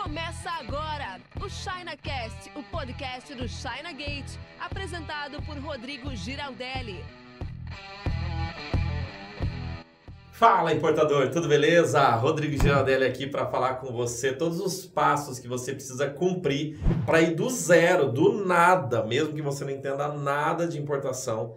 Começa agora o ChinaCast, o podcast do China Gate, apresentado por Rodrigo Giraldelli. Fala importador, tudo beleza? Rodrigo Giraldelli aqui para falar com você todos os passos que você precisa cumprir para ir do zero, do nada, mesmo que você não entenda nada de importação,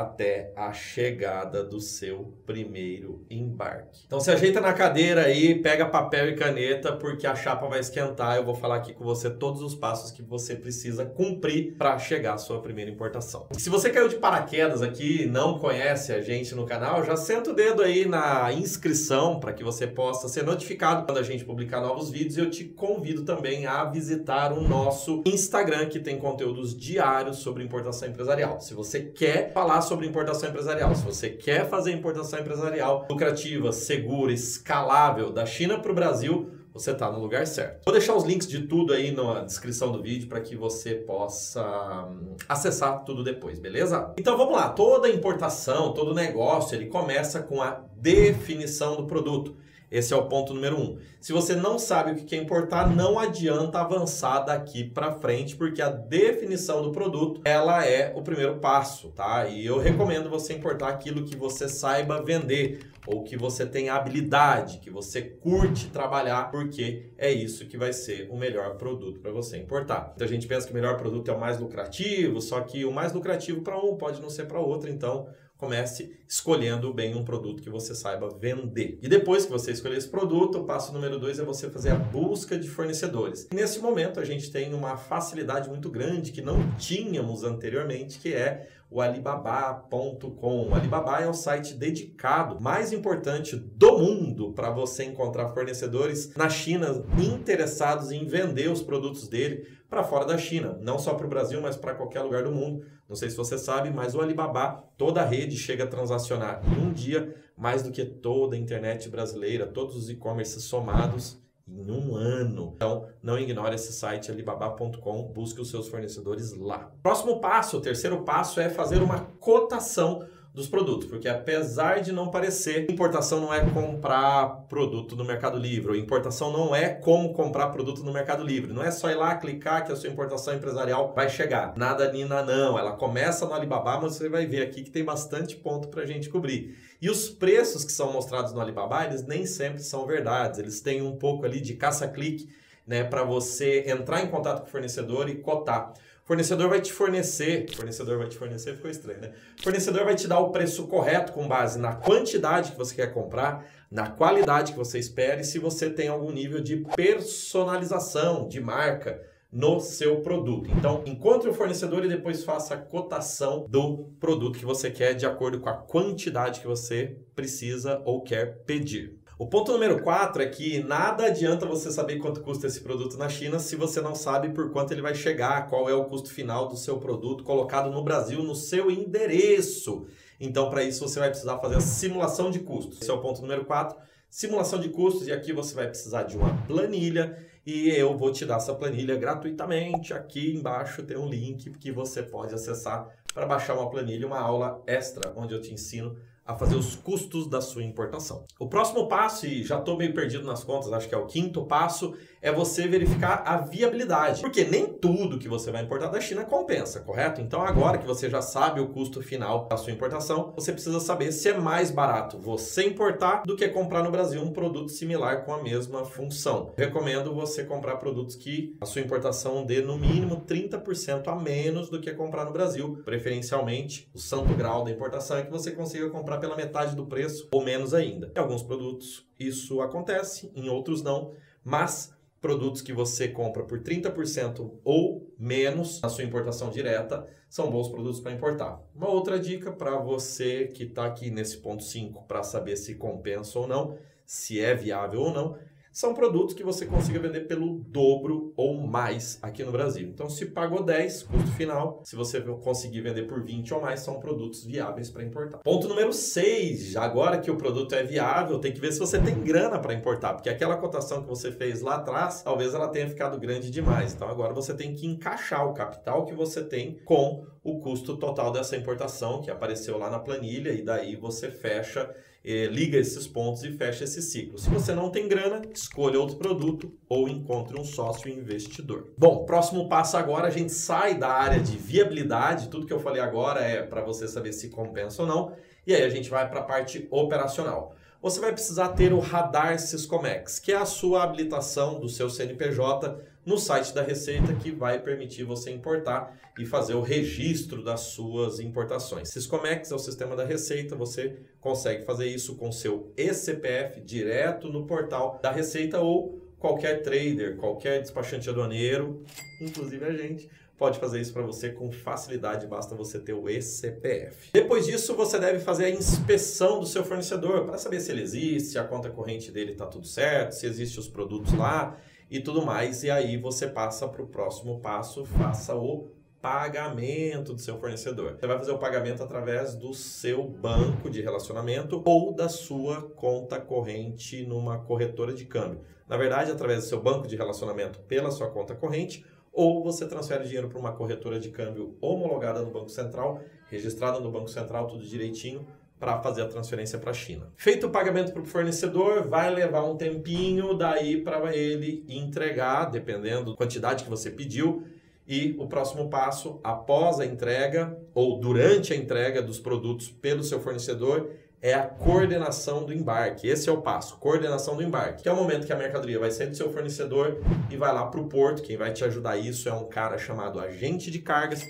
até a chegada do seu primeiro embarque. Então se ajeita na cadeira aí, pega papel e caneta, porque a chapa vai esquentar. Eu vou falar aqui com você todos os passos que você precisa cumprir para chegar à sua primeira importação. Se você caiu de paraquedas aqui não conhece a gente no canal, já senta o dedo aí na inscrição para que você possa ser notificado quando a gente publicar novos vídeos. E eu te convido também a visitar o nosso Instagram, que tem conteúdos diários sobre importação empresarial. Se você quer falar sobre importação empresarial. Se você quer fazer importação empresarial lucrativa, segura, escalável da China para o Brasil, você está no lugar certo. Vou deixar os links de tudo aí na descrição do vídeo para que você possa hum, acessar tudo depois, beleza? Então vamos lá, toda importação, todo negócio, ele começa com a definição do produto. Esse é o ponto número um. Se você não sabe o que é importar, não adianta avançar daqui para frente, porque a definição do produto ela é o primeiro passo, tá? E eu recomendo você importar aquilo que você saiba vender ou que você tem habilidade, que você curte trabalhar, porque é isso que vai ser o melhor produto para você importar. Então a gente pensa que o melhor produto é o mais lucrativo, só que o mais lucrativo para um pode não ser para outro, então comece escolhendo bem um produto que você saiba vender. E depois que você escolher esse produto, o passo número dois é você fazer a busca de fornecedores. Nesse momento a gente tem uma facilidade muito grande que não tínhamos anteriormente, que é o alibaba.com. O Alibaba é o site dedicado mais importante do mundo para você encontrar fornecedores na China interessados em vender os produtos dele para fora da China, não só para o Brasil, mas para qualquer lugar do mundo. Não sei se você sabe, mas o Alibaba, toda a rede chega a transacionar em um dia mais do que toda a internet brasileira, todos os e-commerce somados em um ano. Então, não ignore esse site alibaba.com, busque os seus fornecedores lá. Próximo passo, o terceiro passo é fazer uma cotação dos produtos, porque apesar de não parecer, importação não é comprar produto no Mercado Livre, ou importação não é como comprar produto no Mercado Livre. Não é só ir lá clicar que a sua importação empresarial vai chegar. Nada Nina não, ela começa no Alibaba, mas você vai ver aqui que tem bastante ponto para a gente cobrir. E os preços que são mostrados no Alibaba, eles nem sempre são verdades, eles têm um pouco ali de caça-clique, né, para você entrar em contato com o fornecedor e cotar fornecedor vai te fornecer, fornecedor vai te fornecer, ficou estranho, né? fornecedor vai te dar o preço correto com base na quantidade que você quer comprar, na qualidade que você espera e se você tem algum nível de personalização de marca no seu produto. Então, encontre o fornecedor e depois faça a cotação do produto que você quer de acordo com a quantidade que você precisa ou quer pedir. O ponto número 4 é que nada adianta você saber quanto custa esse produto na China se você não sabe por quanto ele vai chegar, qual é o custo final do seu produto colocado no Brasil no seu endereço. Então, para isso, você vai precisar fazer a simulação de custos. Esse é o ponto número 4. Simulação de custos, e aqui você vai precisar de uma planilha e eu vou te dar essa planilha gratuitamente. Aqui embaixo tem um link que você pode acessar para baixar uma planilha, uma aula extra, onde eu te ensino a fazer os custos da sua importação. O próximo passo, e já estou meio perdido nas contas, acho que é o quinto passo, é você verificar a viabilidade. Porque nem tudo que você vai importar da China compensa, correto? Então agora que você já sabe o custo final da sua importação, você precisa saber se é mais barato você importar do que comprar no Brasil um produto similar com a mesma função. recomendo você comprar produtos que a sua importação dê no mínimo 30% a menos do que comprar no Brasil. Preferencialmente, o santo grau da importação é que você consiga comprar pela metade do preço ou menos ainda. Em alguns produtos isso acontece, em outros não, mas produtos que você compra por 30% ou menos na sua importação direta são bons produtos para importar. Uma outra dica para você que está aqui nesse ponto 5 para saber se compensa ou não, se é viável ou não, são produtos que você consiga vender pelo dobro ou mais aqui no Brasil. Então, se pagou 10, custo final, se você conseguir vender por 20 ou mais, são produtos viáveis para importar. Ponto número 6, agora que o produto é viável, tem que ver se você tem grana para importar, porque aquela cotação que você fez lá atrás, talvez ela tenha ficado grande demais. Então, agora você tem que encaixar o capital que você tem com o custo total dessa importação que apareceu lá na planilha e daí você fecha eh, liga esses pontos e fecha esse ciclo. Se você não tem grana, escolha outro produto ou encontre um sócio investidor. Bom, próximo passo agora, a gente sai da área de viabilidade, tudo que eu falei agora é para você saber se compensa ou não, e aí a gente vai para a parte operacional você vai precisar ter o Radar Siscomex, que é a sua habilitação do seu CNPJ no site da Receita que vai permitir você importar e fazer o registro das suas importações. Siscomex é o sistema da Receita, você consegue fazer isso com seu eCPF direto no portal da Receita ou qualquer trader, qualquer despachante aduaneiro, inclusive a gente, pode fazer isso para você com facilidade, basta você ter o eCPF. Depois disso, você deve fazer a inspeção do seu fornecedor para saber se ele existe, se a conta corrente dele está tudo certo, se existem os produtos lá e tudo mais. E aí você passa para o próximo passo, faça o pagamento do seu fornecedor. Você vai fazer o pagamento através do seu banco de relacionamento ou da sua conta corrente numa corretora de câmbio. Na verdade, através do seu banco de relacionamento pela sua conta corrente ou você transfere dinheiro para uma corretora de câmbio homologada no Banco Central, registrada no Banco Central, tudo direitinho, para fazer a transferência para a China. Feito o pagamento para o fornecedor, vai levar um tempinho daí para ele entregar, dependendo da quantidade que você pediu. E o próximo passo, após a entrega ou durante a entrega dos produtos pelo seu fornecedor, é a coordenação do embarque. Esse é o passo, coordenação do embarque, que é o momento que a mercadoria vai sair do seu fornecedor e vai lá para o porto. Quem vai te ajudar isso é um cara chamado agente de cargas.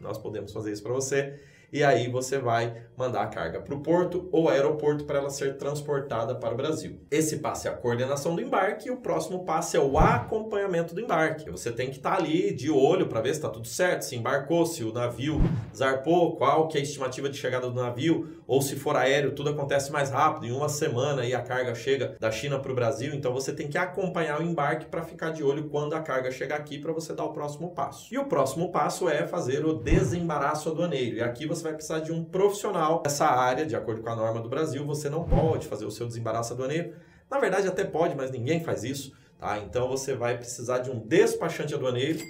Nós podemos fazer isso para você e aí você vai mandar a carga para o porto ou aeroporto para ela ser transportada para o Brasil. Esse passo é a coordenação do embarque e o próximo passo é o acompanhamento do embarque. Você tem que estar tá ali de olho para ver se está tudo certo, se embarcou, se o navio zarpou, qual que é a estimativa de chegada do navio, ou se for aéreo, tudo acontece mais rápido, em uma semana e a carga chega da China para o Brasil, então você tem que acompanhar o embarque para ficar de olho quando a carga chegar aqui para você dar o próximo passo. E o próximo passo é fazer o desembaraço aduaneiro. E aqui você você vai precisar de um profissional dessa área, de acordo com a norma do Brasil. Você não pode fazer o seu desembaraço aduaneiro. Na verdade, até pode, mas ninguém faz isso. Tá? Então, você vai precisar de um despachante aduaneiro.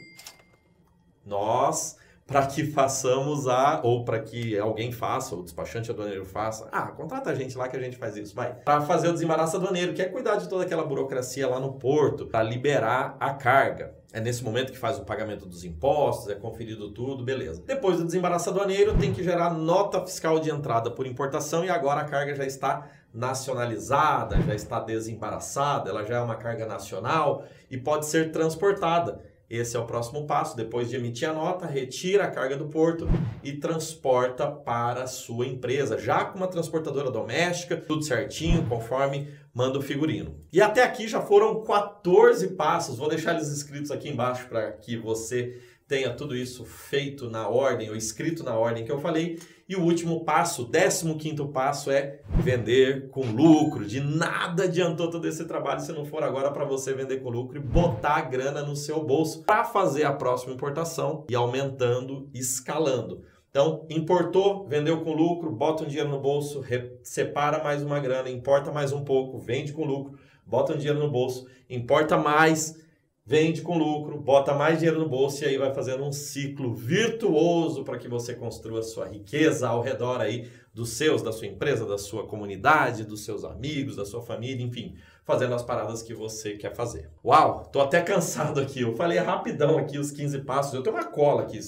Nós para que façamos a, ou para que alguém faça, o despachante aduaneiro faça. Ah, contrata a gente lá que a gente faz isso, vai. Para fazer o desembaraço aduaneiro, que é cuidar de toda aquela burocracia lá no porto, para liberar a carga. É nesse momento que faz o pagamento dos impostos, é conferido tudo, beleza. Depois do desembaraço aduaneiro, tem que gerar nota fiscal de entrada por importação e agora a carga já está nacionalizada, já está desembaraçada, ela já é uma carga nacional e pode ser transportada. Esse é o próximo passo. Depois de emitir a nota, retira a carga do porto e transporta para a sua empresa, já com uma transportadora doméstica, tudo certinho, conforme manda o figurino. E até aqui já foram 14 passos. Vou deixar eles escritos aqui embaixo para que você tenha tudo isso feito na ordem ou escrito na ordem que eu falei. E o último passo, décimo quinto passo é vender com lucro. De nada adiantou todo esse trabalho se não for agora para você vender com lucro e botar a grana no seu bolso para fazer a próxima importação e aumentando, escalando. Então, importou, vendeu com lucro, bota um dinheiro no bolso, separa mais uma grana, importa mais um pouco, vende com lucro, bota um dinheiro no bolso, importa mais, vende com lucro, bota mais dinheiro no bolso e aí vai fazendo um ciclo virtuoso para que você construa sua riqueza ao redor aí dos seus, da sua empresa, da sua comunidade, dos seus amigos, da sua família, enfim, fazendo as paradas que você quer fazer. Uau, tô até cansado aqui. Eu falei rapidão aqui os 15 passos. Eu tenho uma cola aqui.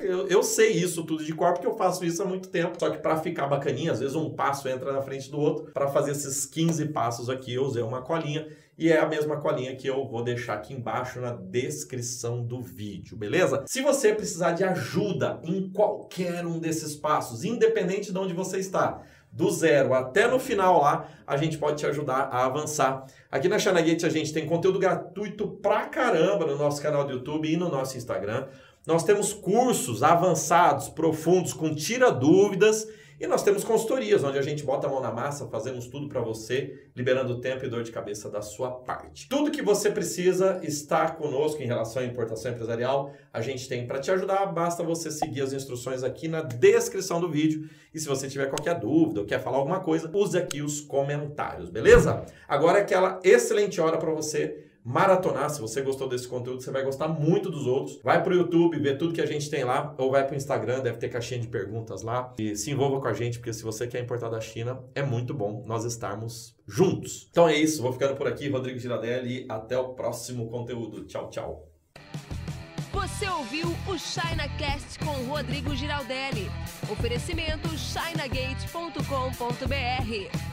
Eu, eu sei isso tudo de cor porque eu faço isso há muito tempo. Só que para ficar bacaninha, às vezes um passo entra na frente do outro. Para fazer esses 15 passos aqui, eu usei uma colinha e é a mesma colinha que eu vou deixar aqui embaixo na descrição do vídeo, beleza? Se você precisar de ajuda em qualquer um desses passos, independente de onde você está, do zero até no final lá, a gente pode te ajudar a avançar. Aqui na Chanagate a gente tem conteúdo gratuito pra caramba no nosso canal do YouTube e no nosso Instagram. Nós temos cursos avançados, profundos, com tira dúvidas e nós temos consultorias, onde a gente bota a mão na massa, fazemos tudo para você, liberando tempo e dor de cabeça da sua parte. Tudo que você precisa está conosco em relação à importação empresarial, a gente tem para te ajudar, basta você seguir as instruções aqui na descrição do vídeo. E se você tiver qualquer dúvida ou quer falar alguma coisa, use aqui os comentários, beleza? Agora é aquela excelente hora para você maratonar. Se você gostou desse conteúdo, você vai gostar muito dos outros. Vai pro YouTube, ver tudo que a gente tem lá, ou vai pro Instagram, deve ter caixinha de perguntas lá. E se envolva com a gente, porque se você quer importar da China, é muito bom nós estarmos juntos. Então é isso, vou ficando por aqui, Rodrigo Giradelli, e até o próximo conteúdo. Tchau, tchau. Você ouviu o ChinaCast com Rodrigo Giraldelli. Oferecimento chinagate.com.br.